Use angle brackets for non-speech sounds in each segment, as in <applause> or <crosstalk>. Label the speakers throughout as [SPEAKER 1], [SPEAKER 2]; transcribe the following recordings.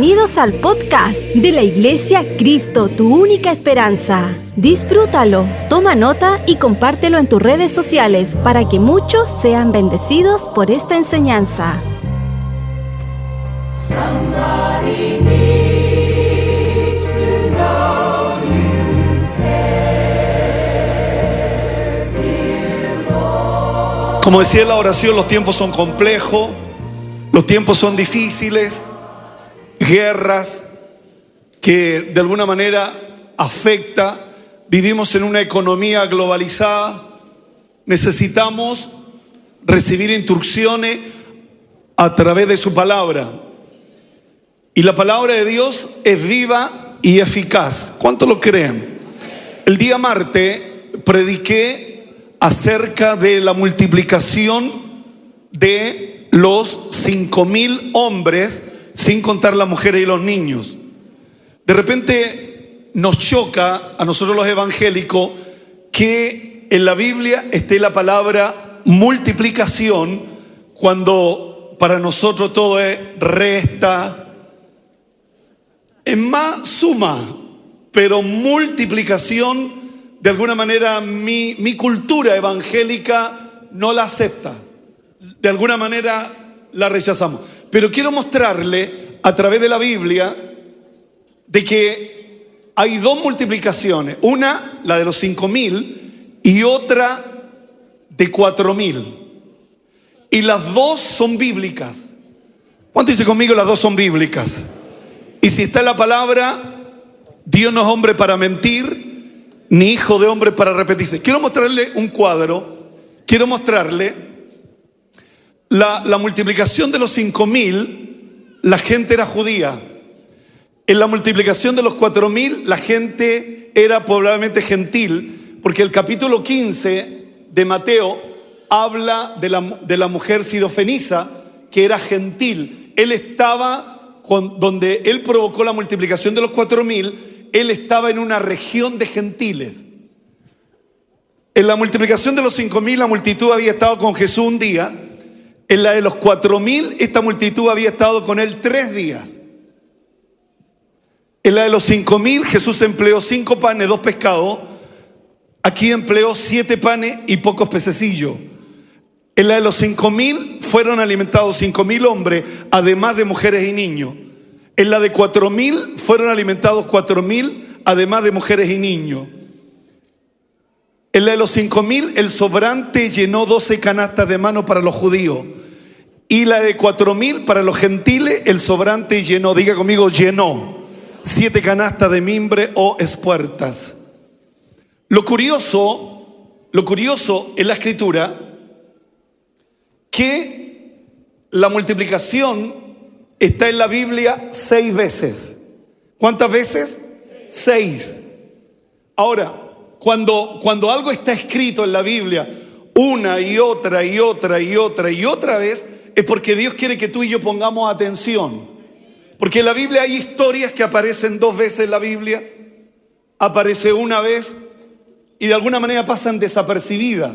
[SPEAKER 1] Bienvenidos al podcast de la Iglesia Cristo, tu única esperanza. Disfrútalo, toma nota y compártelo en tus redes sociales para que muchos sean bendecidos por esta enseñanza.
[SPEAKER 2] Como decía la oración, los tiempos son complejos, los tiempos son difíciles, guerras que de alguna manera afecta. Vivimos en una economía globalizada. Necesitamos recibir instrucciones a través de su palabra. Y la palabra de Dios es viva y eficaz. ¿Cuánto lo creen? El día martes prediqué acerca de la multiplicación de los cinco mil hombres, sin contar las mujeres y los niños. De repente nos choca a nosotros los evangélicos que en la Biblia esté la palabra multiplicación cuando para nosotros todo es resta, es más suma, pero multiplicación de alguna manera mi, mi cultura evangélica no la acepta. De alguna manera la rechazamos. Pero quiero mostrarle a través de la Biblia de que hay dos multiplicaciones. Una, la de los cinco mil, y otra de cuatro mil. Y las dos son bíblicas. ¿Cuánto dice conmigo las dos son bíblicas? Y si está en la palabra, Dios no es hombre para mentir, ni hijo de hombre para repetirse. Quiero mostrarle un cuadro, quiero mostrarle la, multiplicación de los cinco mil, la gente era judía. En la multiplicación de los cuatro mil, la gente era probablemente gentil, porque el capítulo 15 de Mateo habla de la, de la mujer sirofenisa, que era gentil. Él estaba, donde él provocó la multiplicación de los cuatro mil, él estaba en una región de gentiles. En la multiplicación de los cinco mil, la multitud había estado con Jesús un día. En la de los cuatro mil, esta multitud había estado con él tres días. En la de los cinco mil, Jesús empleó cinco panes, dos pescados. Aquí empleó siete panes y pocos pececillos. En la de los cinco mil fueron alimentados cinco mil hombres, además de mujeres y niños. En la de cuatro mil fueron alimentados cuatro mil, además de mujeres y niños. En la de los cinco mil, el sobrante llenó doce canastas de mano para los judíos. Y la de cuatro mil, para los gentiles, el sobrante llenó, diga conmigo, llenó siete canastas de mimbre o espuertas. Lo curioso, lo curioso en la escritura, que la multiplicación está en la Biblia seis veces. ¿Cuántas veces? Seis. Ahora, cuando, cuando algo está escrito en la Biblia una y otra y otra y otra y otra vez, es porque Dios quiere que tú y yo pongamos atención. Porque en la Biblia hay historias que aparecen dos veces en la Biblia, aparece una vez y de alguna manera pasan desapercibidas.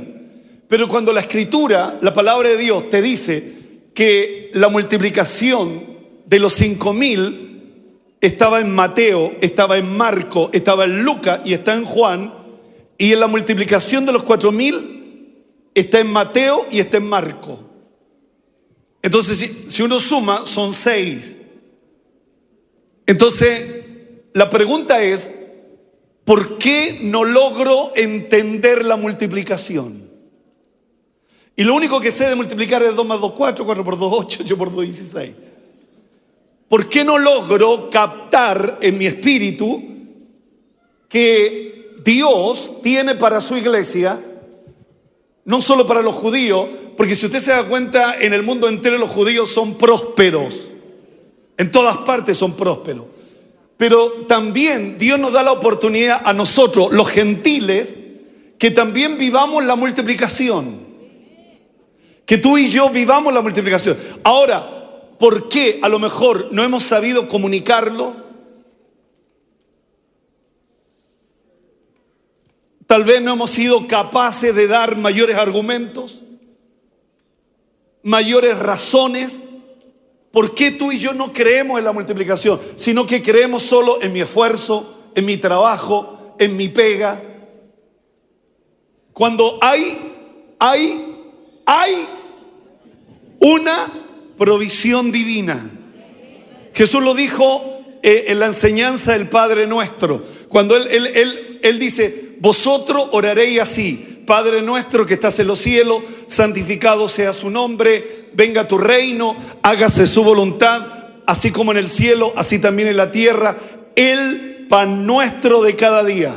[SPEAKER 2] Pero cuando la escritura, la palabra de Dios te dice que la multiplicación de los cinco mil estaba en Mateo, estaba en Marco, estaba en Lucas y está en Juan. Y en la multiplicación de los cuatro mil está en Mateo y está en Marco. Entonces, si, si uno suma, son seis. Entonces, la pregunta es, ¿por qué no logro entender la multiplicación? Y lo único que sé de multiplicar es 2 más 2, 4, 4 por 2, 8, 8 por 2, 16. ¿Por qué no logro captar en mi espíritu que Dios tiene para su iglesia, no solo para los judíos, porque si usted se da cuenta, en el mundo entero los judíos son prósperos, en todas partes son prósperos, pero también Dios nos da la oportunidad a nosotros, los gentiles, que también vivamos la multiplicación, que tú y yo vivamos la multiplicación. Ahora, ¿Por qué a lo mejor no hemos sabido comunicarlo? Tal vez no hemos sido capaces de dar mayores argumentos, mayores razones ¿Por qué tú y yo no creemos en la multiplicación, sino que creemos solo en mi esfuerzo, en mi trabajo, en mi pega? Cuando hay, hay, hay una provisión divina. Jesús lo dijo eh, en la enseñanza del Padre nuestro. Cuando él, él, él, él dice, vosotros oraréis así, Padre nuestro que estás en los cielos, santificado sea su nombre, venga tu reino, hágase su voluntad, así como en el cielo, así también en la tierra, el pan nuestro de cada día.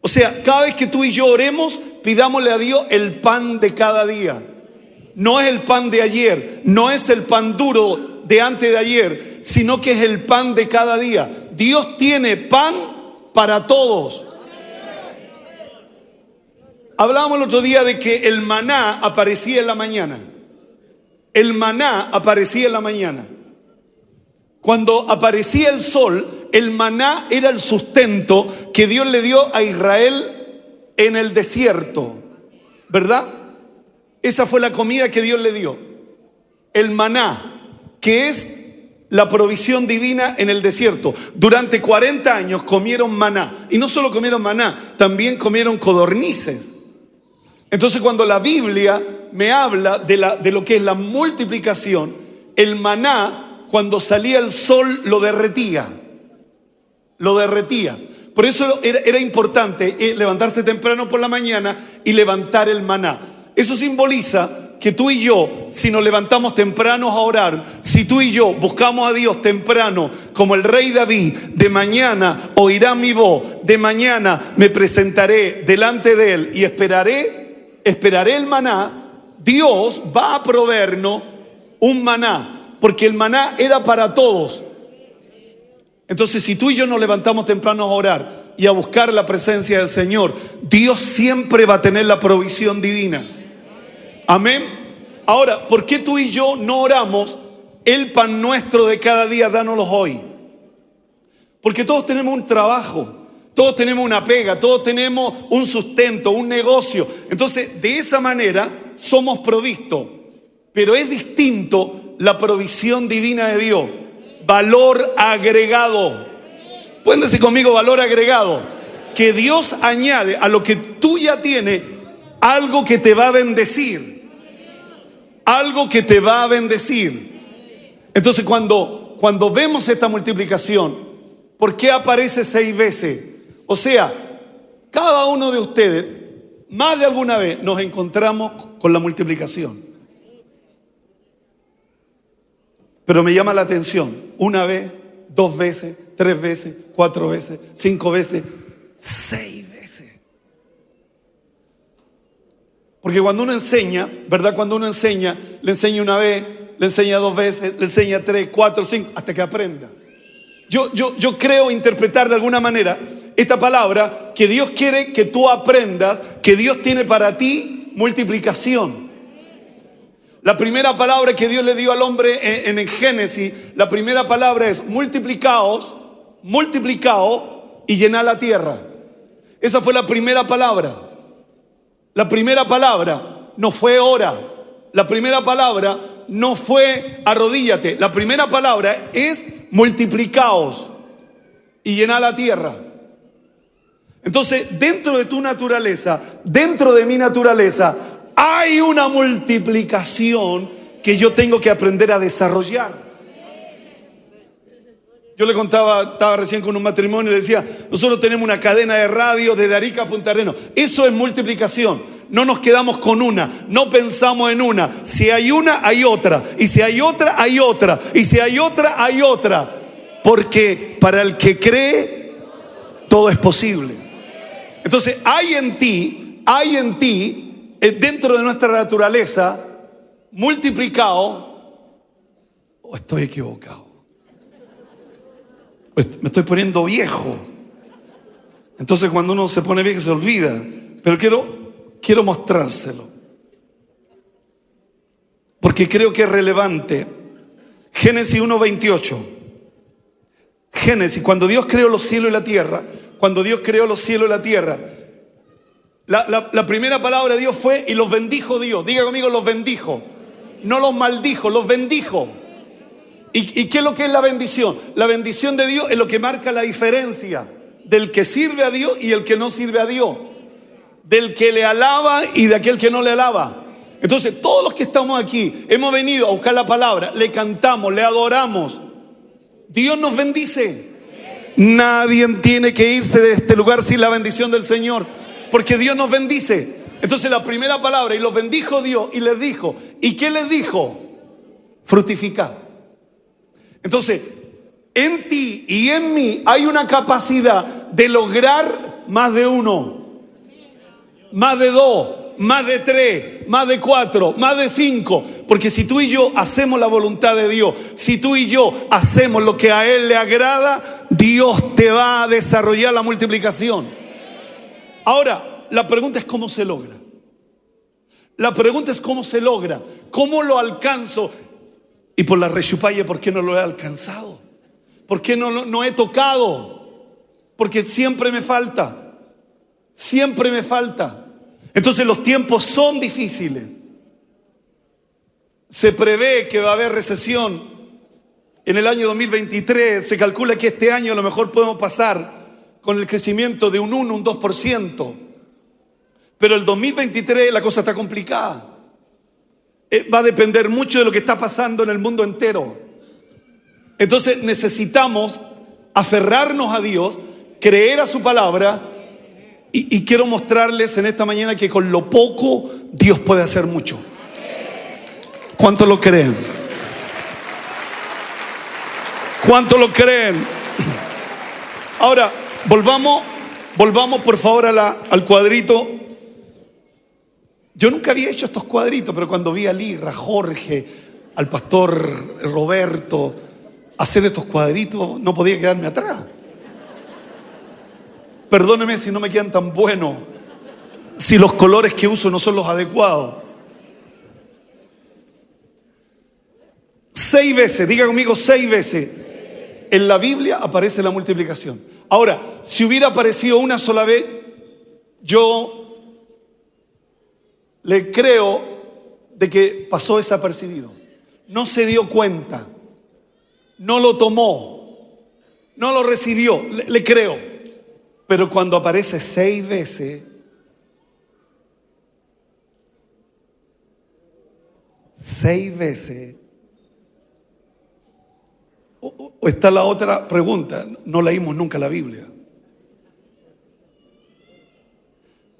[SPEAKER 2] O sea, cada vez que tú y yo oremos, pidámosle a Dios el pan de cada día. No es el pan de ayer, no es el pan duro de antes de ayer, sino que es el pan de cada día. Dios tiene pan para todos. Hablábamos el otro día de que el maná aparecía en la mañana. El maná aparecía en la mañana. Cuando aparecía el sol, el maná era el sustento que Dios le dio a Israel en el desierto. ¿Verdad? Esa fue la comida que Dios le dio. El maná, que es la provisión divina en el desierto. Durante 40 años comieron maná. Y no solo comieron maná, también comieron codornices. Entonces cuando la Biblia me habla de, la, de lo que es la multiplicación, el maná, cuando salía el sol, lo derretía. Lo derretía. Por eso era, era importante eh, levantarse temprano por la mañana y levantar el maná. Eso simboliza que tú y yo, si nos levantamos temprano a orar, si tú y yo buscamos a Dios temprano, como el rey David, de mañana oirá mi voz, de mañana me presentaré delante de él y esperaré esperaré el maná, Dios va a proveernos un maná, porque el maná era para todos. Entonces, si tú y yo nos levantamos temprano a orar y a buscar la presencia del Señor, Dios siempre va a tener la provisión divina. Amén. Ahora, ¿por qué tú y yo no oramos el pan nuestro de cada día, dánoslo hoy? Porque todos tenemos un trabajo. Todos tenemos una pega, todos tenemos un sustento, un negocio. Entonces, de esa manera somos provistos. Pero es distinto la provisión divina de Dios. Valor agregado. Pueden decir conmigo valor agregado. Que Dios añade a lo que tú ya tienes algo que te va a bendecir. Algo que te va a bendecir. Entonces cuando, cuando vemos esta multiplicación, ¿por qué aparece seis veces? O sea, cada uno de ustedes, más de alguna vez, nos encontramos con la multiplicación. Pero me llama la atención, una vez, dos veces, tres veces, cuatro veces, cinco veces, seis veces. Porque cuando uno enseña, ¿verdad? Cuando uno enseña, le enseña una vez, le enseña dos veces, le enseña tres, cuatro, cinco, hasta que aprenda. Yo, yo, yo creo interpretar de alguna manera esta palabra que Dios quiere que tú aprendas que Dios tiene para ti multiplicación. La primera palabra que Dios le dio al hombre en, el Génesis, la primera palabra es multiplicaos, multiplicaos y llenar la tierra. Esa fue la primera palabra. La primera palabra no fue ora. La primera palabra no fue arrodíllate. La primera palabra es multiplicaos y llenar la tierra. Entonces, dentro de tu naturaleza, dentro de mi naturaleza, hay una multiplicación que yo tengo que aprender a desarrollar. Yo le contaba, estaba recién con un matrimonio y le decía, nosotros tenemos una cadena de radio de Arica a Punta Arenas. Eso es multiplicación. No nos quedamos con una, no pensamos en una. Si hay una, hay otra. Y si hay otra, hay otra. Y si hay otra, hay otra. Porque para el que cree, todo es posible. Entonces hay en ti, hay en ti, eh, dentro de nuestra naturaleza, multiplicado, o estoy equivocado, me estoy poniendo viejo. Entonces cuando uno se pone viejo se olvida, pero quiero, quiero mostrárselo. Porque creo que es relevante. Génesis 1.28. Génesis, cuando Dios creó los cielos y la tierra, cuando Dios creó los cielos y la tierra. La, primera palabra de Dios fue y los bendijo Dios. Diga conmigo, los bendijo. No los maldijo, los bendijo. ¿Y, ¿Y qué es lo que es la bendición? La bendición de Dios es lo que marca la diferencia del que sirve a Dios y el que no sirve a Dios. Del que le alaba y de aquel que no le alaba. Entonces, todos los que estamos aquí hemos venido a buscar la palabra, le cantamos, le adoramos. Dios nos bendice. Nadie tiene que irse de este lugar sin la bendición del Señor, porque Dios nos bendice. Entonces la primera palabra, y los bendijo Dios, y les dijo, ¿y qué les dijo? Fructificad. Entonces, en ti y en mí hay una capacidad de lograr más de uno, más de dos, más de tres, más de cuatro, más de cinco. Porque si tú y yo hacemos la voluntad de Dios, si tú y yo hacemos lo que a Él le agrada, Dios te va a desarrollar la multiplicación. Ahora, la pregunta es cómo se logra. La pregunta es cómo se logra, cómo lo alcanzo. Y por la rechupalla, ¿por qué no lo he alcanzado? ¿Por qué no, no he tocado? Porque siempre me falta. Siempre me falta. Entonces los tiempos son difíciles. Se prevé que va a haber recesión en el año 2023. Se calcula que este año a lo mejor podemos pasar con el crecimiento de un 1, un 2%. Pero el 2023 la cosa está complicada. Eh, va a depender mucho de lo que está pasando en el mundo entero. Entonces necesitamos aferrarnos a Dios, creer a su palabra y, quiero mostrarles en esta mañana que con lo poco Dios puede hacer mucho. ¿Cuánto lo creen? ¿Cuánto lo creen? Ahora, volvamos, volvamos por favor al cuadrito. Yo nunca había hecho estos cuadritos, pero cuando vi a Lira, a Jorge, al pastor Roberto, hacer estos cuadritos, no podía quedarme atrás. Perdóneme si no me quedan tan buenos, si los colores que uso no son los adecuados. Seis veces, diga conmigo seis veces, en la Biblia aparece la multiplicación. Ahora, si hubiera aparecido una sola vez, yo le creo de que pasó desapercibido. No se dio cuenta, no lo tomó, no lo recibió, le, le creo. Pero cuando aparece seis veces, seis veces, o, está la otra pregunta, no leímos nunca la Biblia.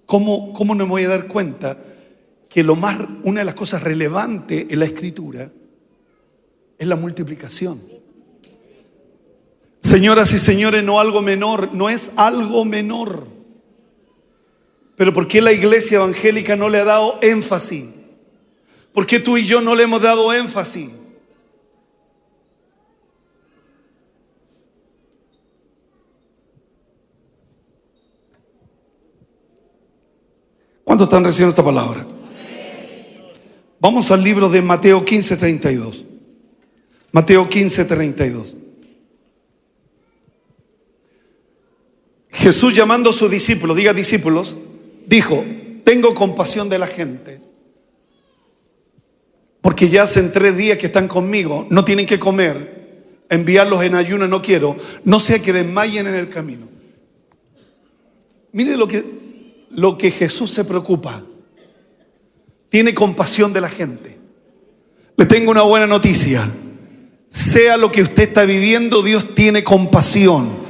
[SPEAKER 2] ¿Cómo, ¿Cómo no me voy a dar cuenta que lo más, una de las cosas relevantes en la escritura es la multiplicación? Señoras y señores, no algo menor, no es algo menor. Pero ¿por qué la iglesia evangélica no le ha dado énfasis? ¿Por qué tú y yo no le hemos dado énfasis? ¿Cuántos están recibiendo esta palabra? Vamos al libro de Mateo 15, 32. Mateo 15, 32. Jesús llamando a sus discípulos, diga discípulos, dijo, tengo compasión de la gente, porque ya hacen tres días que están conmigo, no tienen que comer, enviarlos en ayuno no quiero, no sea que desmayen en el camino. Mire lo que, lo que Jesús se preocupa, tiene compasión de la gente. Le tengo una buena noticia, sea lo que usted está viviendo, Dios tiene compasión.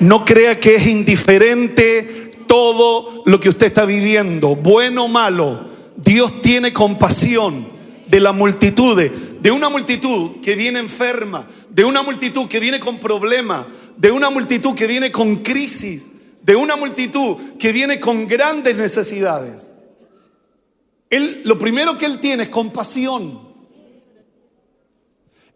[SPEAKER 2] No crea que es indiferente todo lo que usted está viviendo, bueno o malo. Dios tiene compasión de la multitud, de una multitud que viene enferma, de una multitud que viene con problemas, de una multitud que viene con crisis, de una multitud que viene con grandes necesidades. Él, lo primero que él tiene es compasión.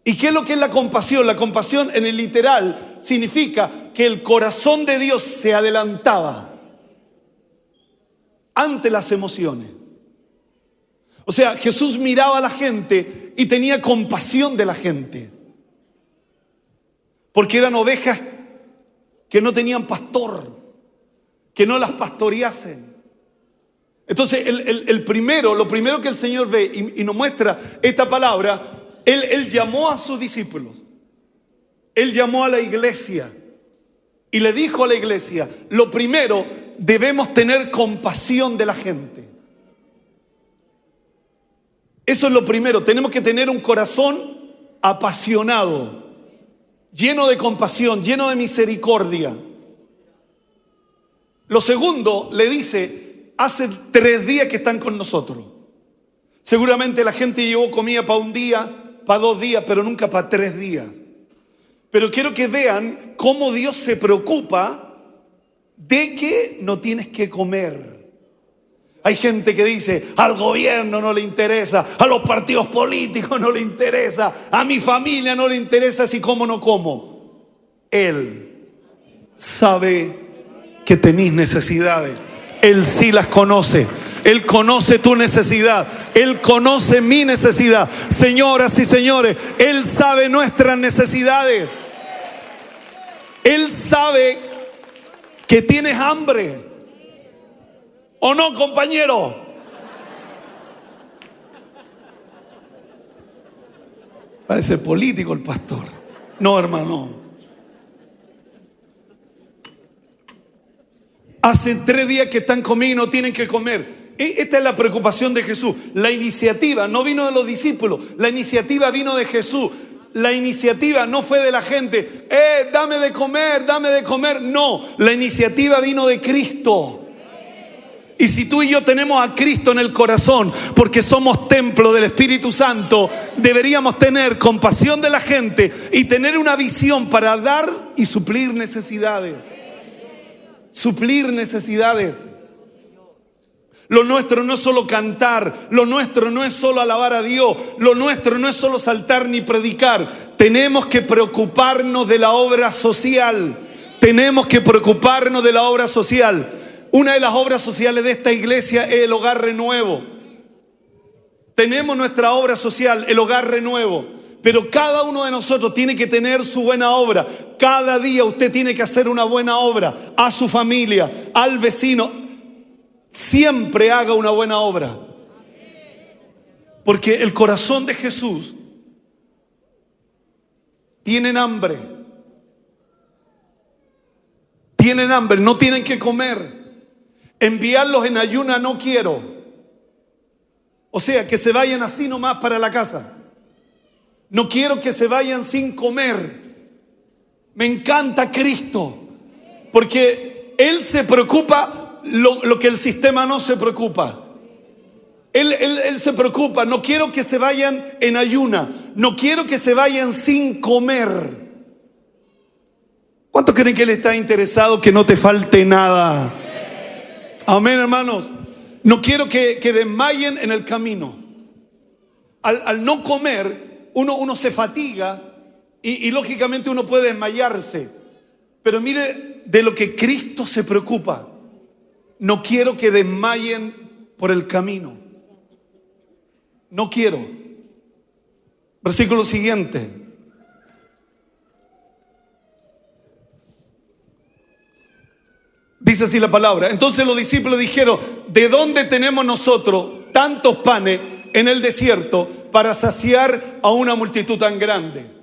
[SPEAKER 2] ¿Y qué es lo que es la compasión? La compasión en el literal significa que el corazón de Dios se adelantaba ante las emociones. O sea, Jesús miraba a la gente y tenía compasión de la gente. Porque eran ovejas que no tenían pastor, que no las pastoreasen. Entonces, el, primero, lo primero que el Señor ve y, nos muestra esta palabra, él, llamó a sus discípulos, Él llamó a la iglesia y le dijo a la iglesia, lo primero, debemos tener compasión de la gente. Eso es lo primero, tenemos que tener un corazón apasionado, lleno de compasión, lleno de misericordia. Lo segundo, le dice, hace tres días que están con nosotros. Seguramente la gente llevó comida para un día, para dos días, pero nunca para tres días. Pero quiero que vean cómo Dios se preocupa de que no tienes que comer. Hay gente que dice, al gobierno no le interesa, a los partidos políticos no le interesa, a mi familia no le interesa si como no como. Él sabe que tenéis necesidades. Él sí las conoce. Él conoce tu necesidad. Él conoce mi necesidad. Señoras y señores, Él sabe nuestras necesidades. Él sabe que tienes hambre. ¿O no, compañero? Parece político el pastor. No, hermano. Hace tres días que están comiendo y no tienen que comer. E, esta es la preocupación de Jesús. La iniciativa no vino de los discípulos, la iniciativa vino de Jesús. La iniciativa no fue de la gente, eh, dame de comer, dame de comer. No, la iniciativa vino de Cristo. Y si tú y yo tenemos a Cristo en el corazón, porque somos templo del Espíritu Santo, deberíamos tener compasión de la gente y tener una visión para dar y suplir necesidades suplir necesidades. Lo nuestro no es solo cantar, lo nuestro no es solo alabar a Dios, lo nuestro no es solo saltar ni predicar. Tenemos que preocuparnos de la obra social. Tenemos que preocuparnos de la obra social. Una de las obras sociales de esta iglesia es el hogar renuevo. Tenemos nuestra obra social, el hogar renuevo. Pero cada uno de nosotros tiene que tener su buena obra. Cada día usted tiene que hacer una buena obra a su familia, al vecino. Siempre haga una buena obra. Porque el corazón de Jesús tienen hambre. Tienen hambre, no tienen que comer. Enviarlos en ayuna no quiero. O sea, que se vayan así nomás para la casa. No quiero que se vayan sin comer. Me encanta Cristo, porque Él se preocupa lo, que el sistema no se preocupa. Él, él, se preocupa, no quiero que se vayan en ayuna, no quiero que se vayan sin comer. ¿Cuántos creen que Él está interesado que no te falte nada? Amén, hermanos. No quiero que, que desmayen en el camino. Al, al no comer, uno, se fatiga y, lógicamente uno puede desmayarse. Pero mire de lo que Cristo se preocupa. No quiero que desmayen por el camino. No quiero. Versículo siguiente. Dice así la palabra. Entonces los discípulos dijeron, ¿de dónde tenemos nosotros tantos panes en el desierto para saciar a una multitud tan grande.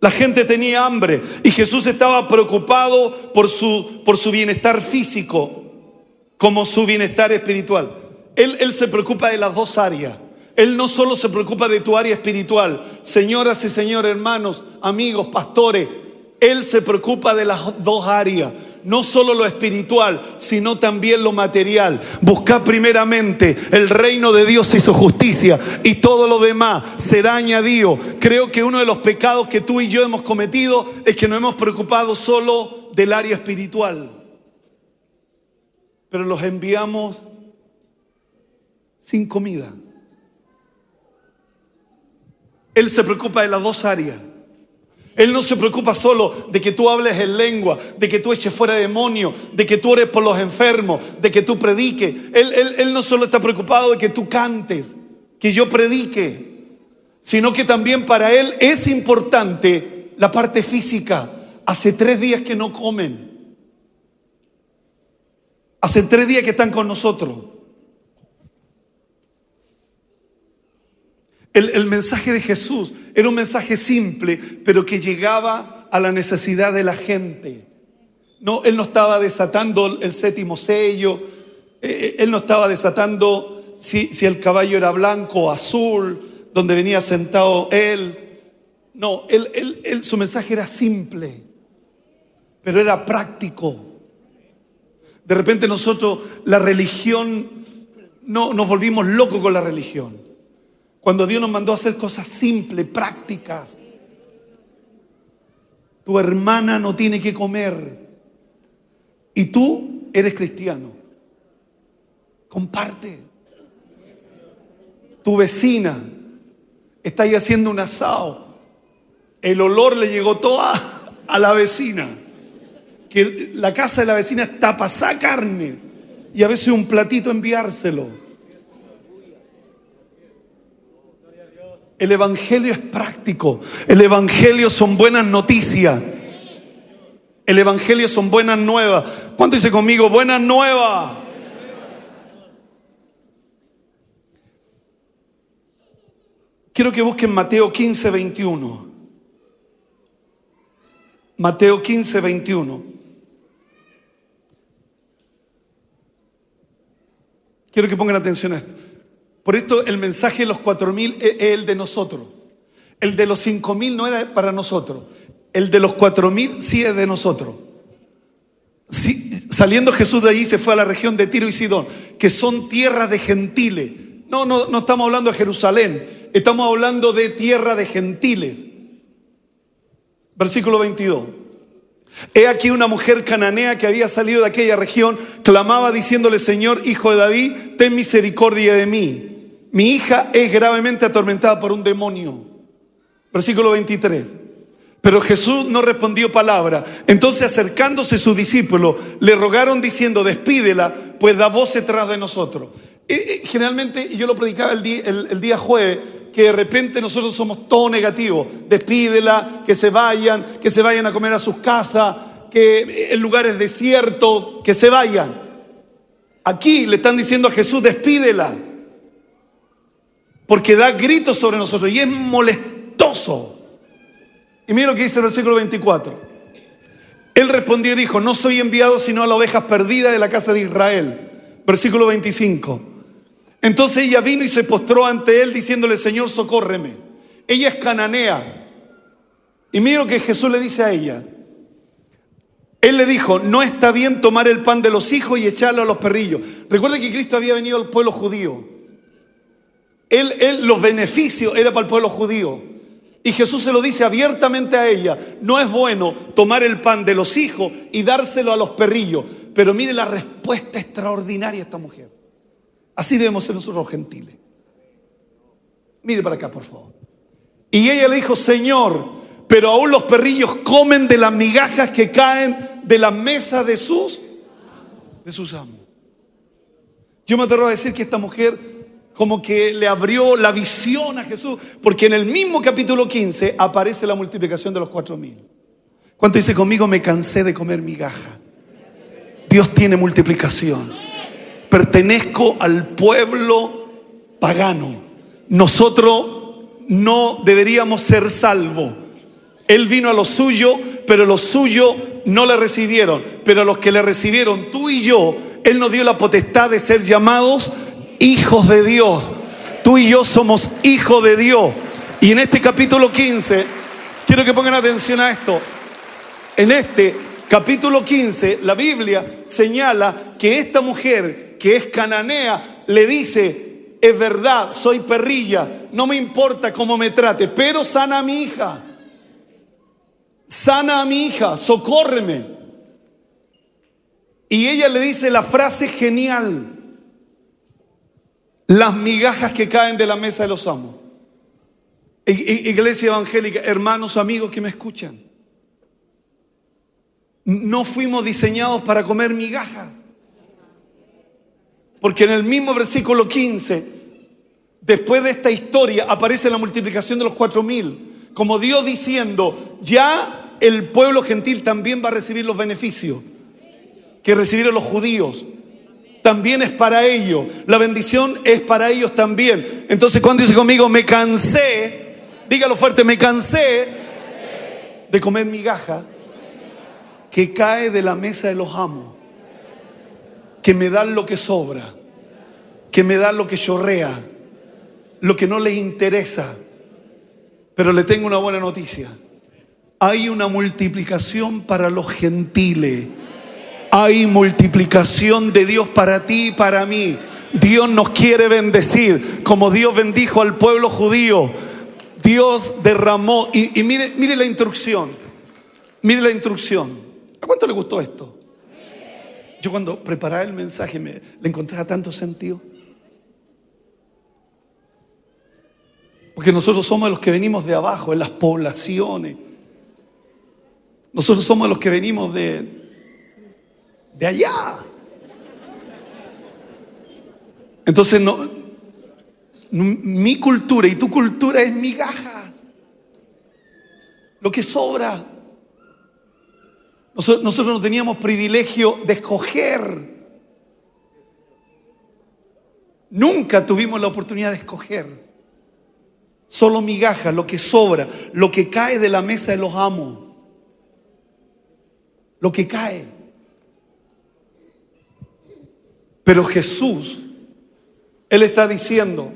[SPEAKER 2] La gente tenía hambre y Jesús estaba preocupado por su, por su bienestar físico como su bienestar espiritual. Él, él se preocupa de las dos áreas. Él no solo se preocupa de tu área espiritual, señoras y señores, hermanos, amigos, pastores, Él se preocupa de las dos áreas no solo lo espiritual, sino también lo material. Busca primeramente el reino de Dios y su justicia y todo lo demás será añadido. Creo que uno de los pecados que tú y yo hemos cometido es que nos hemos preocupado solo del área espiritual. Pero los enviamos sin comida. Él se preocupa de las dos áreas. Él no se preocupa solo de que tú hables en lengua, de que tú eches fuera demonio, de que tú ores por los enfermos, de que tú prediques. Él, él no solo está preocupado de que tú cantes, que yo predique, sino que también para Él es importante la parte física. Hace tres días que no comen. Hace tres días que están con nosotros. El, mensaje de Jesús era un mensaje simple, pero que llegaba a la necesidad de la gente. No, él no estaba desatando el séptimo sello, eh, él no estaba desatando si, el caballo era blanco o azul, donde venía sentado él. No, él, él, su mensaje era simple, pero era práctico. De repente nosotros, la religión, no, nos volvimos locos con la religión. Cuando Dios nos mandó a hacer cosas simples, prácticas. Tu hermana no tiene que comer y tú eres cristiano. Comparte. Tu vecina está ahí haciendo un asado. El olor le llegó toda a la vecina. Que la casa de la vecina está pasada carne. Y a veces un platito enviárselo. El Evangelio es práctico. El Evangelio son buenas noticias. El Evangelio son buenas nuevas. ¿Cuánto dice conmigo? Buenas nuevas. Quiero que busquen Mateo 15, 21. Mateo 15, 21. Quiero que pongan atención a esto. Por esto el mensaje de los cuatro mil es el de nosotros. El de los cinco mil no era para nosotros. El de los cuatro mil sí es de nosotros. saliendo Jesús de allí se fue a la región de Tiro y Sidón, que son tierras de gentiles. No, no, no estamos hablando de Jerusalén, estamos hablando de tierra de gentiles. Versículo 22. He aquí una mujer cananea que había salido de aquella región, clamaba diciéndole, Señor, hijo de David, ten misericordia de mí. Mi hija es gravemente atormentada por un demonio. Versículo 23. Pero Jesús no respondió palabra. Entonces acercándose su discípulo, le rogaron diciendo, despídela, pues da voz detrás de nosotros. Eh, eh, generalmente, yo lo predicaba el día, el, día jueves, que de repente nosotros somos todo negativo. Despídela, que se vayan, que se vayan a comer a sus casas, que el lugar es desierto, que se vayan. Aquí le están diciendo a Jesús, despídela. Porque da gritos sobre nosotros y es molestoso. Y mira lo que dice el versículo 24. Él respondió y dijo, no soy enviado sino a las ovejas perdidas de la casa de Israel. Versículo 25. Entonces ella vino y se postró ante él diciéndole, Señor, socórreme. Ella es cananea. Y mira lo que Jesús le dice a ella. Él le dijo, no está bien tomar el pan de los hijos y echarlo a los perrillos. Recuerde que Cristo había venido al pueblo judío. Él, él, los beneficios era para el pueblo judío. Y Jesús se lo dice abiertamente a ella, no es bueno tomar el pan de los hijos y dárselo a los perrillos. Pero mire la respuesta extraordinaria de esta mujer. Así debemos ser nosotros gentiles. Mire para acá, por favor. Y ella le dijo, Señor, pero aún los perrillos comen de las migajas que caen de la mesa de sus, de sus amos. Yo me atrevo a decir que esta mujer como que le abrió la visión a Jesús, porque en el mismo capítulo 15 aparece la multiplicación de los cuatro mil. ¿Cuánto dice conmigo? Me cansé de comer migaja. Dios tiene multiplicación. Pertenezco al pueblo pagano. Nosotros no deberíamos ser salvos. Él vino a lo suyo, pero los suyos no le recibieron. Pero a los que le recibieron, tú y yo, Él nos dio la potestad de ser llamados hijos de Dios. Tú y yo somos hijos de Dios. Y en este capítulo 15, quiero que pongan atención a esto. En este capítulo 15, la Biblia señala que esta mujer que es cananea le dice, es verdad, soy perrilla, no me importa cómo me trate, pero sana a mi hija. Sana a mi hija, socórreme. Y ella le dice la frase genial, las migajas que caen de la mesa de los amos. Iglesia evangélica, hermanos, amigos que me escuchan. No fuimos diseñados para comer migajas. Porque en el mismo versículo 15, después de esta historia, aparece la multiplicación de los cuatro mil. Como Dios diciendo, ya el pueblo gentil también va a recibir los beneficios que recibieron los judíos. También es para ellos. La bendición es para ellos también. Entonces cuando dice conmigo, me cansé, dígalo fuerte, me cansé de comer migaja que cae de la mesa de los amos, que me dan lo que sobra, que me dan lo que chorrea, lo que no les interesa. Pero le tengo una buena noticia. Hay una multiplicación para los gentiles. Hay multiplicación de Dios para ti y para mí. Dios nos quiere bendecir como Dios bendijo al pueblo judío. Dios derramó, y, mire, mire la instrucción, mire la instrucción. ¿A cuánto le gustó esto? Yo cuando preparaba el mensaje me, le encontraba tanto sentido. Porque nosotros somos los que venimos de abajo, en las poblaciones. Nosotros somos los que venimos de, de allá. Entonces, no, mi cultura y tu cultura es migajas. Lo que sobra. Nosotros, nosotros no teníamos privilegio de escoger. Nunca tuvimos la oportunidad de escoger. Solo migajas, lo que sobra, lo que cae de la mesa de los amos. Lo que cae. Pero Jesús, Él está diciendo,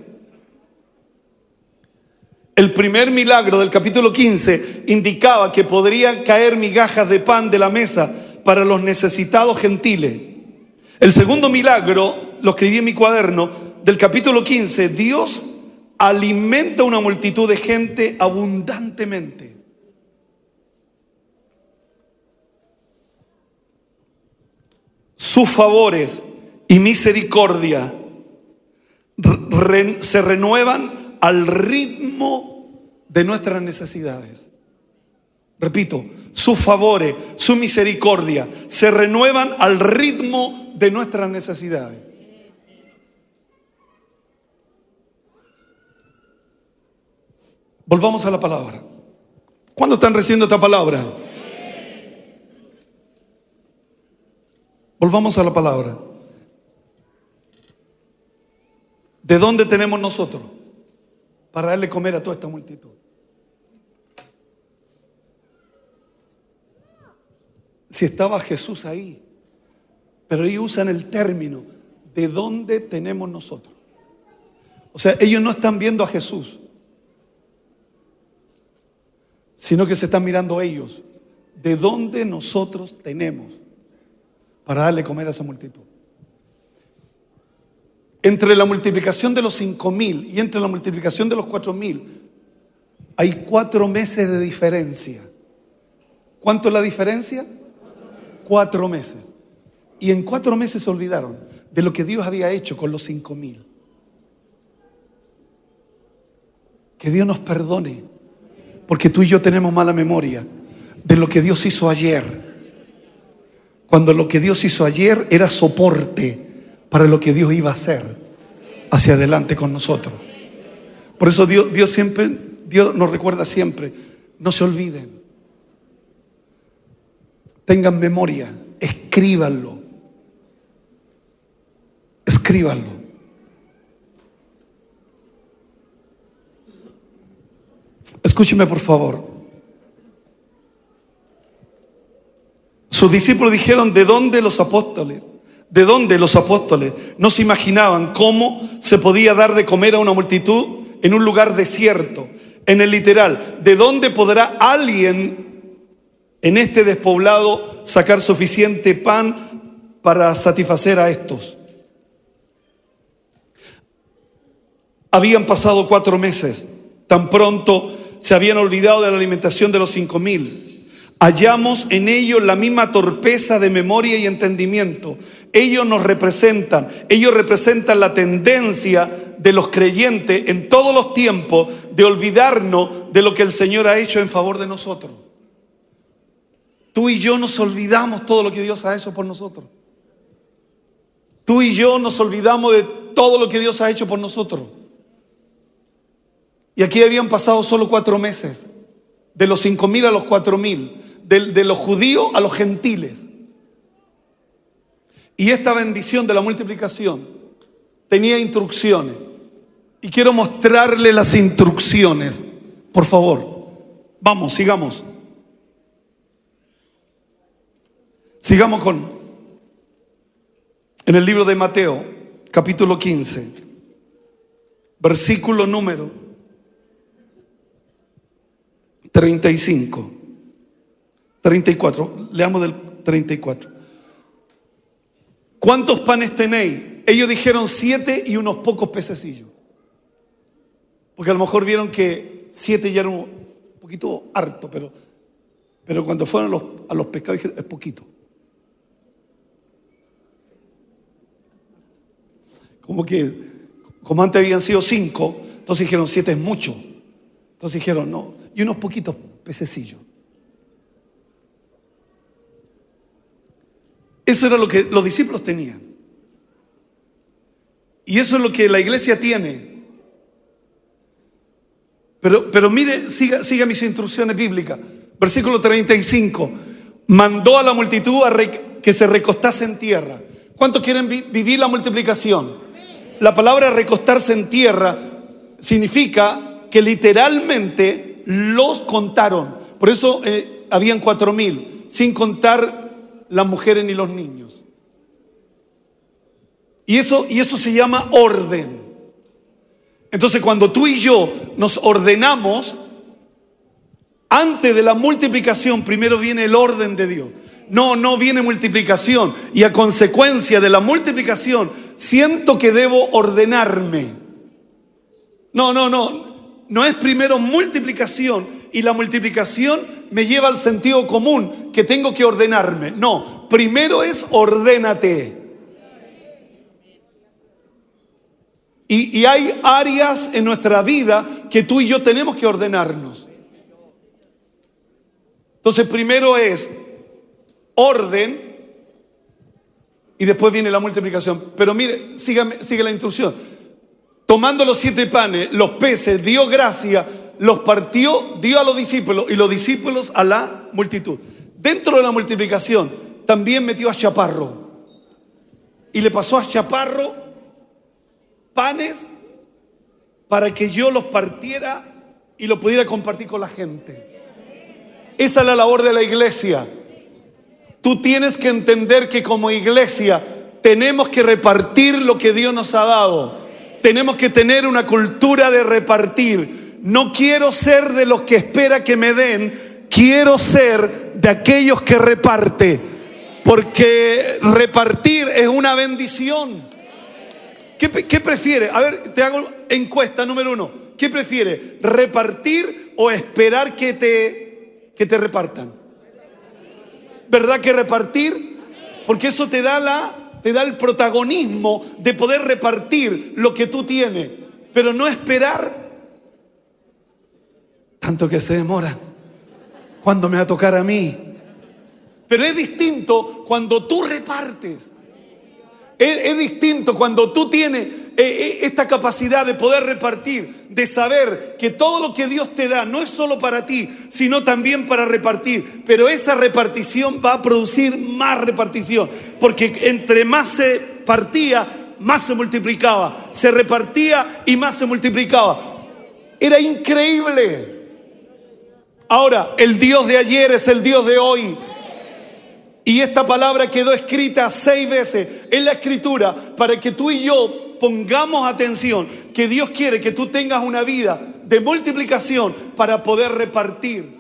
[SPEAKER 2] el primer milagro del capítulo 15 indicaba que podrían caer migajas de pan de la mesa para los necesitados gentiles. El segundo milagro, lo escribí en mi cuaderno, del capítulo 15, Dios alimenta una multitud de gente abundantemente. Sus favores y misericordia se renuevan al ritmo de nuestras necesidades. Repito, sus favores, su misericordia se renuevan al ritmo de nuestras necesidades. Volvamos a la palabra. ¿Cuándo están recibiendo esta palabra? Volvamos a la palabra. ¿De dónde tenemos nosotros para darle comer a toda esta multitud? Si estaba Jesús ahí, pero ellos usan el término, ¿de dónde tenemos nosotros? O sea, ellos no están viendo a Jesús, sino que se están mirando ellos. ¿De dónde nosotros tenemos para darle comer a esa multitud? Entre la multiplicación de los cinco mil y entre la multiplicación de los cuatro mil hay cuatro meses de diferencia. ¿Cuánto es la diferencia? Cuatro meses. Y en cuatro meses se olvidaron de lo que Dios había hecho con los cinco mil. Que Dios nos perdone, porque tú y yo tenemos mala memoria de lo que Dios hizo ayer. Cuando lo que Dios hizo ayer era soporte para lo que Dios iba a hacer hacia adelante con nosotros. Por eso Dios, Dios siempre, Dios nos recuerda siempre, no se olviden. Tengan memoria, escríbanlo. Escríbanlo. Escúcheme por favor. Sus discípulos dijeron, ¿de dónde los apóstoles? ¿De dónde los apóstoles no se imaginaban cómo se podía dar de comer a una multitud en un lugar desierto? En el literal, ¿de dónde podrá alguien en este despoblado sacar suficiente pan para satisfacer a estos? Habían pasado cuatro meses, tan pronto se habían olvidado de la alimentación de los cinco mil hallamos en ellos la misma torpeza de memoria y entendimiento. Ellos nos representan, ellos representan la tendencia de los creyentes en todos los tiempos de olvidarnos de lo que el Señor ha hecho en favor de nosotros. Tú y yo nos olvidamos todo lo que Dios ha hecho por nosotros. Tú y yo nos olvidamos de todo lo que Dios ha hecho por nosotros. Y aquí habían pasado solo cuatro meses, de los cinco mil a los cuatro mil de, los judíos a los gentiles. Y esta bendición de la multiplicación tenía instrucciones. Y quiero mostrarle las instrucciones. Por favor, vamos, sigamos. Sigamos con, en el libro de Mateo, capítulo 15, versículo número 35, 34, leamos del 34. ¿Cuántos panes tenéis? Ellos dijeron siete y unos pocos pececillos. Porque a lo mejor vieron que siete ya era un poquito harto, pero, pero cuando fueron a los, a los pescados dijeron, es poquito. Como que, como antes habían sido cinco, entonces dijeron siete es mucho. Entonces dijeron, no, y unos poquitos pececillos. Eso era lo que los discípulos tenían. Y eso es lo que la iglesia tiene. Pero, pero mire, siga, siga mis instrucciones bíblicas. Versículo 35. Mandó a la multitud a que se recostase en tierra. ¿Cuántos quieren vivir la multiplicación? La palabra recostarse en tierra significa que literalmente los contaron. Por eso eh, habían cuatro mil, sin contar las mujeres ni los niños. Y eso, y eso se llama orden. Entonces cuando tú y yo nos ordenamos, antes de la multiplicación primero viene el orden de Dios. No, no viene multiplicación. Y a consecuencia de la multiplicación, siento que debo ordenarme. No, no, no. No es primero multiplicación y la multiplicación me lleva al sentido común que tengo que ordenarme. No, primero es ordénate. Y, hay áreas en nuestra vida que tú y yo tenemos que ordenarnos. Entonces primero es orden y después viene la multiplicación. Pero mire, sigue la instrucción. Tomando los siete panes, los peces, dio gracia los partió, dio a los discípulos y los discípulos a la multitud. Dentro de la multiplicación también metió a Chaparro. Y le pasó a Chaparro panes para que yo los partiera y lo pudiera compartir con la gente. Esa es la labor de la iglesia. Tú tienes que entender que como iglesia tenemos que repartir lo que Dios nos ha dado. Tenemos que tener una cultura de repartir no quiero ser de los que espera que me den, quiero ser de aquellos que reparte. Porque repartir es una bendición. ¿Qué, ¿Qué, prefiere? A ver, te hago encuesta número uno. ¿Qué prefiere? ¿Repartir o esperar que te, que te repartan? ¿Verdad que repartir? Porque eso te da, la, te da el protagonismo de poder repartir lo que tú tienes. Pero no esperar tanto que se demora. Cuando me va a tocar a mí? Pero es distinto cuando tú repartes. Es, distinto cuando tú tienes eh, eh, esta capacidad de poder repartir, de saber que todo lo que Dios te da no es solo para ti, sino también para repartir. Pero esa repartición va a producir más repartición, porque entre más se partía, más se multiplicaba. Se repartía y más se multiplicaba. Era increíble. Ahora, el Dios de ayer es el Dios de hoy. Y esta palabra quedó escrita seis veces en la escritura para que tú y yo pongamos atención que Dios quiere que tú tengas una vida de multiplicación para poder repartir,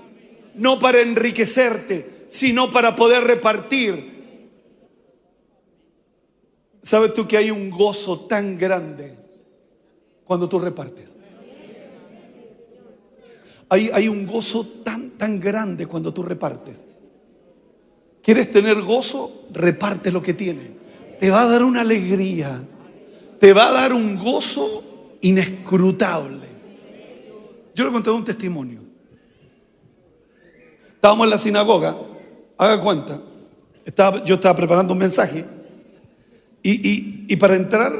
[SPEAKER 2] no para enriquecerte, sino para poder repartir. ¿Sabes tú que hay un gozo tan grande cuando tú repartes? Hay, un gozo tan, tan grande cuando tú repartes. ¿Quieres tener gozo? Reparte lo que tienes. Te va a dar una alegría. Te va a dar un gozo inescrutable. Yo le conté un testimonio. Estábamos en la sinagoga, haga cuenta. Estaba, yo estaba preparando un mensaje y, para entrar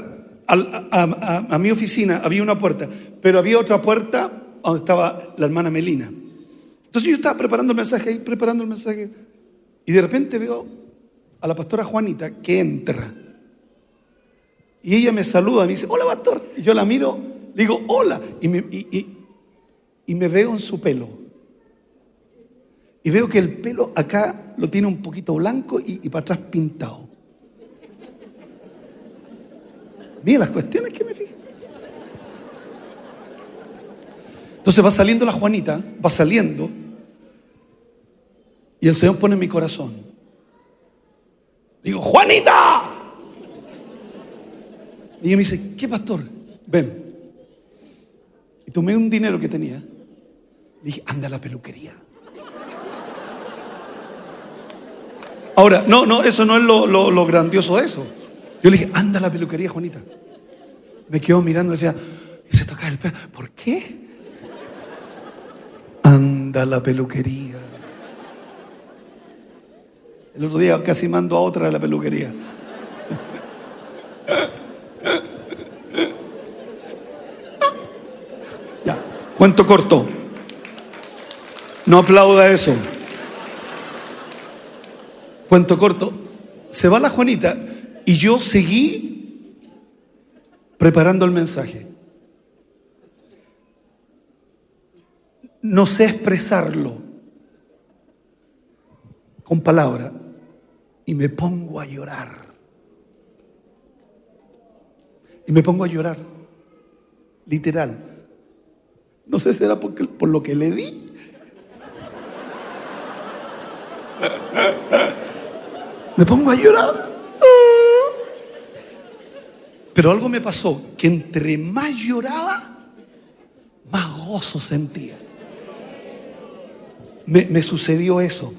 [SPEAKER 2] a mi oficina había una puerta, pero había otra puerta donde estaba la hermana Melina. Entonces yo estaba preparando el mensaje ahí, preparando el mensaje, y de repente veo a la pastora Juanita que entra. Y ella me saluda, me dice, hola pastor. Y yo la miro, digo, hola. Y me, y me veo en su pelo. Y veo que el pelo acá lo tiene un poquito blanco y, para atrás pintado. Mira las cuestiones que me fijan. Entonces va saliendo la Juanita, va saliendo, y el Señor pone en mi corazón. Digo, Juanita. Y ella me dice, ¿qué pastor? Ven. Y tomé un dinero que tenía. Dije, anda a la peluquería. Ahora, no, no, eso no es lo, grandioso de eso. Yo le dije, anda a la peluquería, Juanita. Me quedó mirando y decía, y se toca el pelo. ¿Por qué? Anda a la peluquería. El otro día casi mando a otra a la peluquería. ya, cuento corto. No aplauda eso. Cuento corto. Se va la Juanita y yo seguí preparando el mensaje. No sé expresarlo con palabra y me pongo a llorar. Y me pongo a llorar, literal. No sé si era porque, por lo que le di. Me pongo a llorar. Pero algo me pasó, que entre más lloraba, más gozo sentía. Me, me sucedió eso.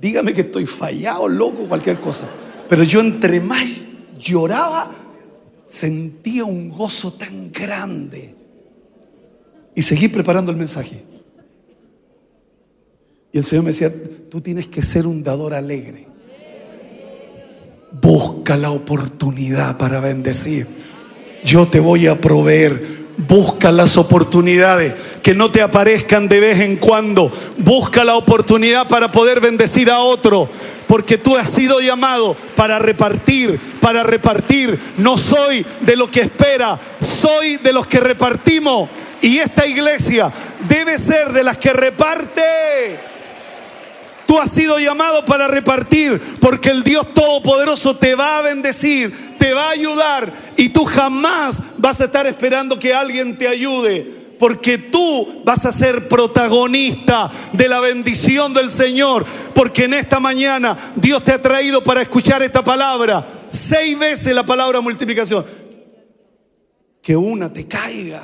[SPEAKER 2] Dígame que estoy fallado, loco, cualquier cosa. Pero yo entre más lloraba, sentía un gozo tan grande. Y seguí preparando el mensaje. Y el Señor me decía, tú tienes que ser un dador alegre. Busca la oportunidad para bendecir. Yo te voy a proveer. Busca las oportunidades que no te aparezcan de vez en cuando. Busca la oportunidad para poder bendecir a otro. Porque tú has sido llamado para repartir, para repartir. No soy de lo que espera, soy de los que repartimos. Y esta iglesia debe ser de las que reparte. Tú has sido llamado para repartir porque el Dios Todopoderoso te va a bendecir, te va a ayudar y tú jamás vas a estar esperando que alguien te ayude porque tú vas a ser protagonista de la bendición del Señor, porque en esta mañana Dios te ha traído para escuchar esta palabra, seis veces la palabra multiplicación, que una te caiga.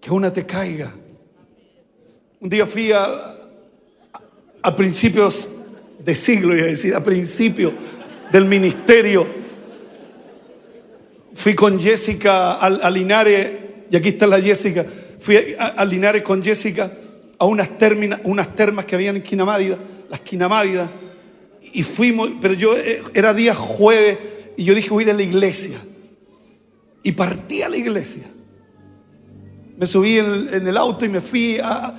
[SPEAKER 2] que una te caiga. Un día fui a, principios de siglo, iba a decir, a principio del ministerio. Fui con Jessica a, Linares, y aquí está la Jessica. Fui a, Linares con Jessica a unas, unas termas que habían en Quinamávida, las Quinamávidas. Y fuimos, pero yo eh, era día jueves y yo dije voy a ir a la iglesia. Y partí a la iglesia me subí en, el auto y me fui a,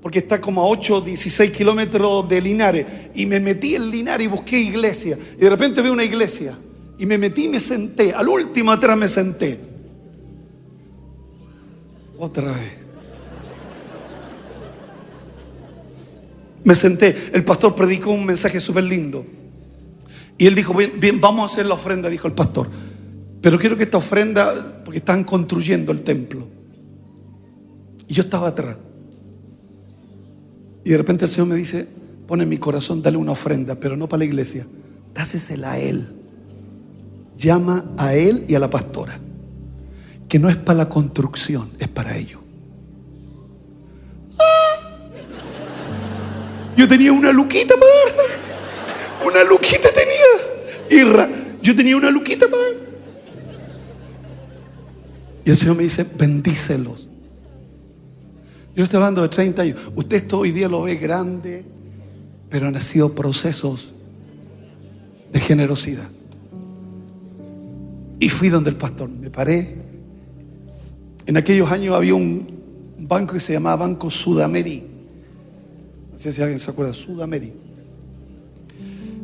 [SPEAKER 2] porque está como a 8, 16 kilómetros de Linares. Y me metí en Linares y busqué iglesia. Y de repente veo una iglesia. Y me metí y me senté. Al último atrás me senté. Otra vez. Me senté. El pastor predicó un mensaje súper lindo. Y él dijo, bien, bien, vamos a hacer la ofrenda, dijo el pastor. Pero quiero que esta ofrenda, porque están construyendo el templo. Y yo estaba atrás. Y de repente el Señor me dice, pone en mi corazón, dale una ofrenda, pero no para la iglesia, dásesela a Él. Llama a Él y a la pastora, que no es para la construcción, es para ellos. Yo tenía una luquita para. Una luquita tenía. Irra, yo tenía una luquita para. Y el Señor me dice, bendícelos. Yo estoy hablando de 30 años. Usted esto hoy día lo ve grande, pero han sido procesos de generosidad. Y fui donde el pastor, me paré. En aquellos años había un banco que se llamaba Banco Sudamérica. No sé si alguien se acuerda, Sudamérica.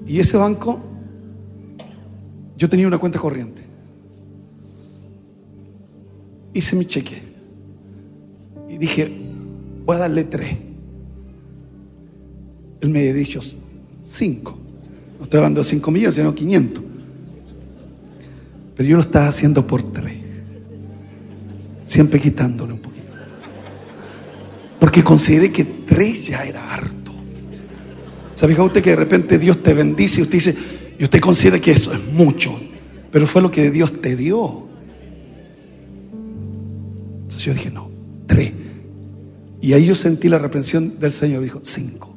[SPEAKER 2] Y ese banco, yo tenía una cuenta corriente. Hice mi cheque. Y dije, voy a darle tres. Él me había dicho cinco. No estoy hablando de cinco millones, sino 500. Yo lo estaba haciendo por tres. Siempre quitándole un poquito. Porque consideré que tres ya era harto. ¿Sabe usted que de repente Dios te bendice y usted dice, y usted considera que eso es mucho? Pero fue lo que Dios te dio. Entonces yo dije, no, tres. Y ahí yo sentí la reprensión del Señor. Dijo, cinco.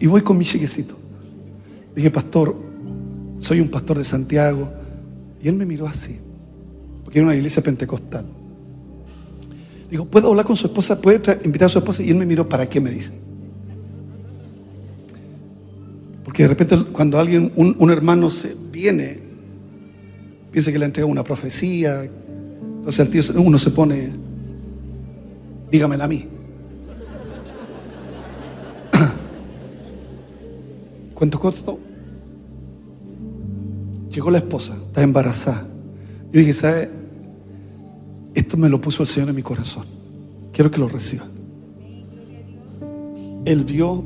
[SPEAKER 2] Y voy con mi chiquecito. Dije, pastor, soy un pastor de Santiago. Y él me miró así, porque era una iglesia pentecostal. Digo, ¿puedo hablar con su esposa? ¿Puede invitar a su esposa? Y él me miró, ¿para qué me dice? Porque de repente cuando alguien, un, hermano se viene, piensa que le entrega una profecía, entonces el tío, uno se pone, dígamela a mí. <coughs> ¿Cuánto costó? Llegó la esposa, está embarazada. Yo dije, ¿sabe? Esto me lo puso el Señor en mi corazón. Quiero que lo reciba. Él vio,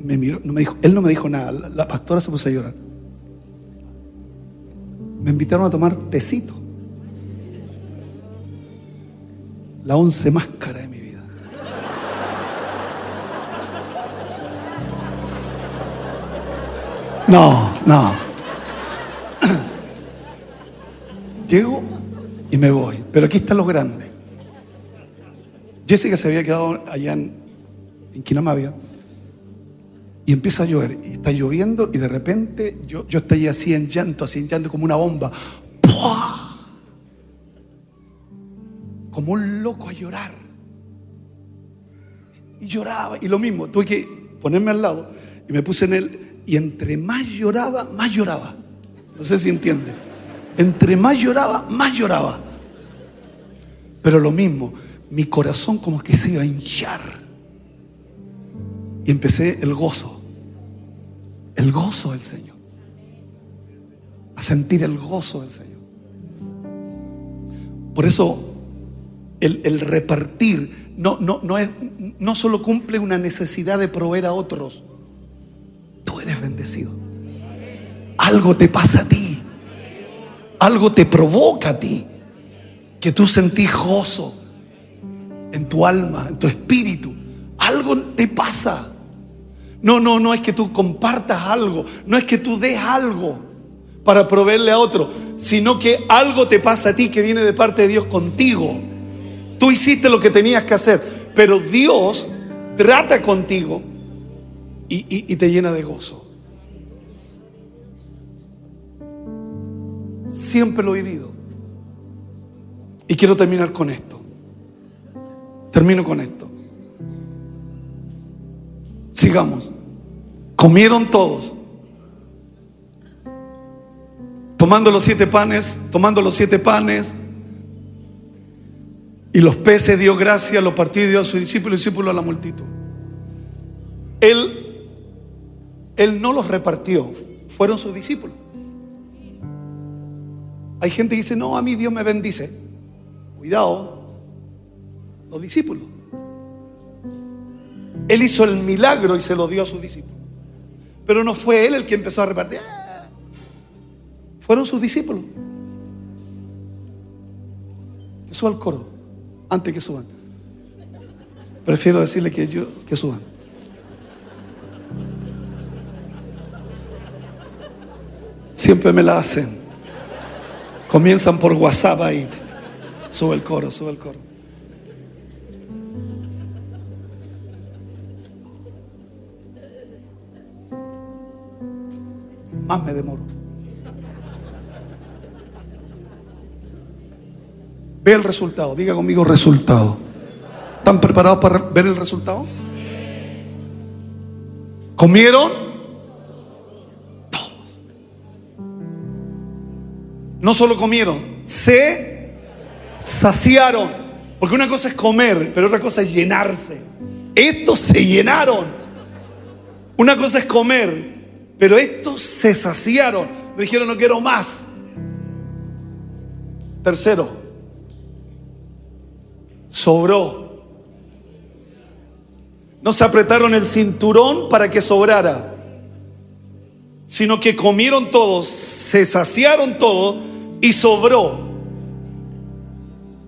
[SPEAKER 2] me miró, no me dijo, él no me dijo nada. La, la pastora se puso a llorar. Me invitaron a tomar tecito. La once más cara de mi vida. No, no. Llego y me voy. Pero aquí está lo grande. Jessica se había quedado allá en, en Quinamavia y empieza a llover. Y está lloviendo y de repente yo, yo estoy así en llanto, así en llanto como una bomba. Como un loco a llorar. Y lloraba. Y lo mismo, tuve que ponerme al lado y me puse en él. Y entre más lloraba, más lloraba. No sé si entiende. Entre más lloraba, más lloraba. Pero lo mismo, mi corazón como que se iba a hinchar. Y empecé el gozo. El gozo del Señor. A sentir el gozo del Señor. Por eso el, repartir no, no, no, es, no solo cumple una necesidad de proveer a otros. Tú eres bendecido. Algo te pasa a ti algo te provoca a ti, que tú sentís gozo en tu alma, en tu espíritu. Algo te pasa. No, no, no es que tú compartas algo, no es que tú des algo para proveerle a otro, sino que algo te pasa a ti que viene de parte de Dios contigo. Tú hiciste lo que tenías que hacer, pero Dios trata contigo y, y te llena de gozo. Siempre lo he vivido. Y quiero terminar con esto. Termino con esto. Sigamos. Comieron todos. Tomando los siete panes, tomando los siete panes. Y los peces dio gracia, lo partió y dio a su discípulo y discípulo a la multitud. Él, él no los repartió, fueron sus discípulos. Hay gente que dice, no, a mí Dios me bendice. Cuidado, los discípulos. Él hizo el milagro y se lo dio a sus discípulos. Pero no fue él el que empezó a repartir. Fueron sus discípulos. Que suba al coro antes que suban. Prefiero decirle que, yo, que suban. Siempre me la hacen. Comienzan por WhatsApp ahí. Sube el coro, sube el coro. Más me demoro. Ve el resultado. Diga conmigo resultado. ¿Están preparados para ver el resultado? ¿Comieron? No solo comieron, se saciaron. Porque una cosa es comer, pero otra cosa es llenarse. Estos se llenaron. Una cosa es comer, pero estos se saciaron. Me dijeron, no quiero más. Tercero, sobró. No se apretaron el cinturón para que sobrara, sino que comieron todos, se saciaron todos y sobró.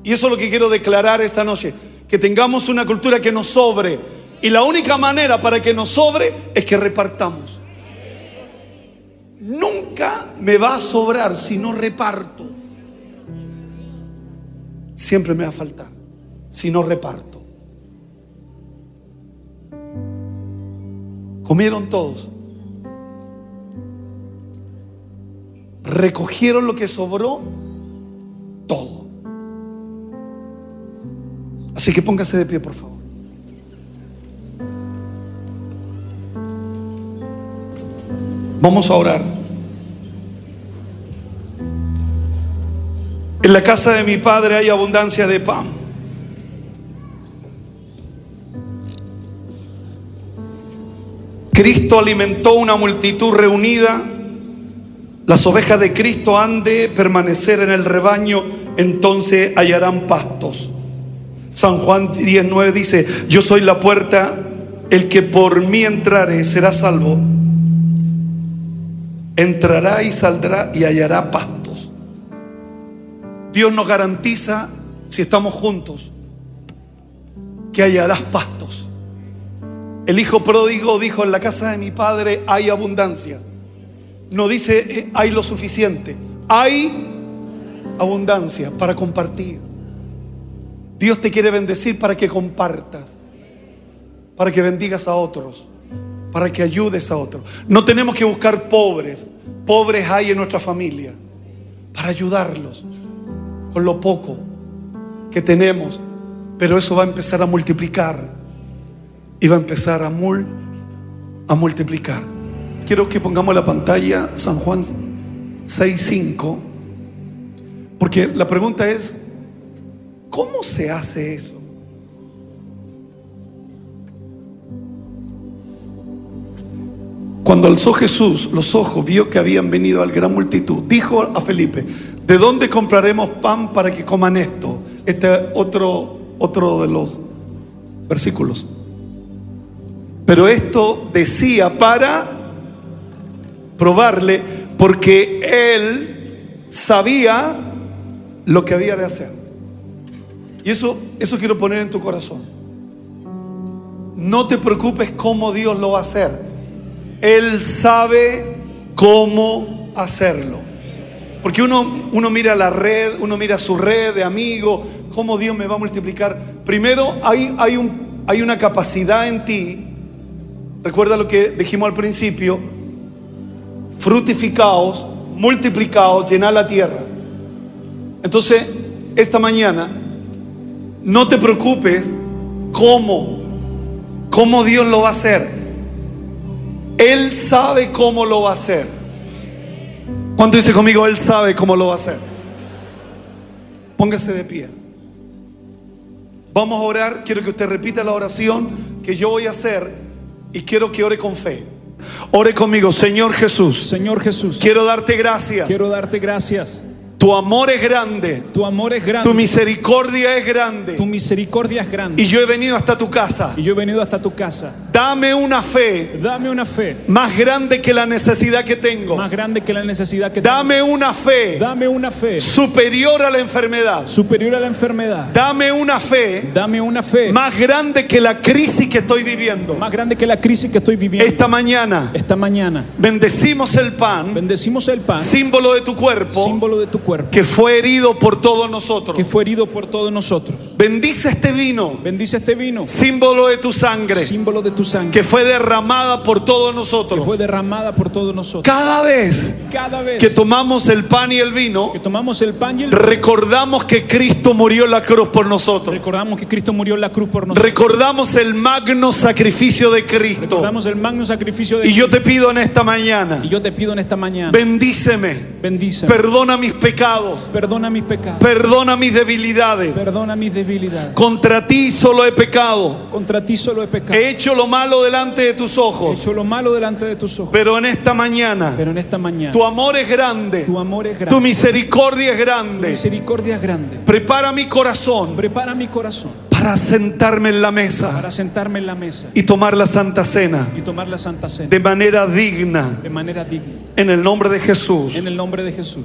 [SPEAKER 2] Y eso es lo que quiero declarar esta noche, que tengamos una cultura que nos sobre. Y la única manera para que nos sobre es que repartamos. Nunca me va a sobrar si no reparto. Siempre me va a faltar si no reparto. Comieron todos. Recogieron lo que sobró, todo. Así que póngase de pie, por favor. Vamos a orar. En la casa de mi padre hay abundancia de pan. Cristo alimentó una multitud reunida. Las ovejas de Cristo han de permanecer en el rebaño, entonces hallarán pastos. San Juan 19 dice, yo soy la puerta, el que por mí entrare será salvo. Entrará y saldrá y hallará pastos. Dios nos garantiza, si estamos juntos, que hallarás pastos. El hijo pródigo dijo, en la casa de mi padre hay abundancia. No dice, eh, hay lo suficiente. Hay abundancia para compartir. Dios te quiere bendecir para que compartas, para que bendigas a otros, para que ayudes a otros. No tenemos que buscar pobres. Pobres hay en nuestra familia para ayudarlos con lo poco que tenemos. Pero eso va a empezar a multiplicar y va a empezar a, mul a multiplicar. Quiero que pongamos la pantalla San Juan 6.5, porque la pregunta es, ¿cómo se hace eso? Cuando alzó Jesús los ojos, vio que habían venido al gran multitud. Dijo a Felipe, ¿de dónde compraremos pan para que coman esto? Este otro, otro de los versículos. Pero esto decía para probarle, porque él sabía lo que había de hacer. Y eso, eso quiero poner en tu corazón. No te preocupes cómo Dios lo va a hacer. Él sabe cómo hacerlo. Porque uno, uno mira la red, uno mira su red de amigos, cómo Dios me va a multiplicar. Primero hay, hay, un, hay una capacidad en ti. Recuerda lo que dijimos al principio. Frutificaos, multiplicaos, llenar la tierra. Entonces, esta mañana, no te preocupes cómo, cómo Dios lo va a hacer. Él sabe cómo lo va a hacer. ¿Cuánto dice conmigo? Él sabe cómo lo va a hacer. Póngase de pie. Vamos a orar. Quiero que usted repita la oración que yo voy a hacer y quiero que ore con fe. Ore conmigo, Señor Jesús.
[SPEAKER 3] Señor Jesús,
[SPEAKER 2] Quiero darte gracias.
[SPEAKER 3] quiero darte gracias.
[SPEAKER 2] Tu amor es grande.
[SPEAKER 3] Tu amor es grande.
[SPEAKER 2] Tu misericordia es grande.
[SPEAKER 3] Tu misericordia es grande.
[SPEAKER 2] Y yo he venido hasta tu casa.
[SPEAKER 3] Y yo he venido hasta tu casa.
[SPEAKER 2] Dame una fe
[SPEAKER 3] Dame una fe
[SPEAKER 2] más grande que la necesidad que tengo.
[SPEAKER 3] más grande que la necesidad que tengo.
[SPEAKER 2] Dame una fe
[SPEAKER 3] Dame una fe
[SPEAKER 2] superior a la enfermedad.
[SPEAKER 3] superior a la enfermedad.
[SPEAKER 2] Dame una fe
[SPEAKER 3] Dame una fe
[SPEAKER 2] más grande que la crisis que estoy viviendo.
[SPEAKER 3] más grande que la crisis que estoy viviendo.
[SPEAKER 2] Esta mañana
[SPEAKER 3] Esta mañana
[SPEAKER 2] bendecimos el pan,
[SPEAKER 3] bendecimos el pan,
[SPEAKER 2] símbolo de tu cuerpo,
[SPEAKER 3] símbolo de tu cuerpo,
[SPEAKER 2] que fue herido por todos nosotros.
[SPEAKER 3] que fue herido por todos nosotros.
[SPEAKER 2] Bendice este vino,
[SPEAKER 3] Bendice este vino,
[SPEAKER 2] símbolo de tu sangre,
[SPEAKER 3] símbolo de tu sangre
[SPEAKER 2] que fue derramada por todos
[SPEAKER 3] que
[SPEAKER 2] nosotros.
[SPEAKER 3] fue derramada por todos nosotros.
[SPEAKER 2] Cada vez
[SPEAKER 3] Cada vez
[SPEAKER 2] que tomamos el pan y el vino,
[SPEAKER 3] que tomamos el pan y el
[SPEAKER 2] recordamos que Cristo murió en la cruz por nosotros.
[SPEAKER 3] recordamos que Cristo murió en la cruz por nosotros.
[SPEAKER 2] Recordamos el magno sacrificio de Cristo.
[SPEAKER 3] Recordamos el magno sacrificio de
[SPEAKER 2] Y yo te pido en esta mañana,
[SPEAKER 3] Y yo te pido en esta mañana,
[SPEAKER 2] bendíceme,
[SPEAKER 3] bendice,
[SPEAKER 2] perdona mis pecados,
[SPEAKER 3] perdona mis pecados,
[SPEAKER 2] perdona mis debilidades.
[SPEAKER 3] perdona mis debilidades.
[SPEAKER 2] Contra ti solo he pecado.
[SPEAKER 3] Contra ti solo he pecado.
[SPEAKER 2] He hecho lo malo delante de tus
[SPEAKER 3] He
[SPEAKER 2] ojos.
[SPEAKER 3] hecho lo malo delante de tus ojos.
[SPEAKER 2] Pero en esta mañana,
[SPEAKER 3] Pero en esta mañana,
[SPEAKER 2] tu amor es grande,
[SPEAKER 3] tu amor es
[SPEAKER 2] tu
[SPEAKER 3] grande,
[SPEAKER 2] misericordia es
[SPEAKER 3] tu
[SPEAKER 2] grande.
[SPEAKER 3] misericordia es grande.
[SPEAKER 2] Prepara mi corazón
[SPEAKER 3] Prepara mi corazón
[SPEAKER 2] para sentarme en la mesa
[SPEAKER 3] para sentarme en la mesa
[SPEAKER 2] y tomar la santa cena
[SPEAKER 3] y tomar la Santa Cena
[SPEAKER 2] de manera digna.
[SPEAKER 3] de manera digna.
[SPEAKER 2] En el nombre de Jesús.
[SPEAKER 3] En el nombre de Jesús.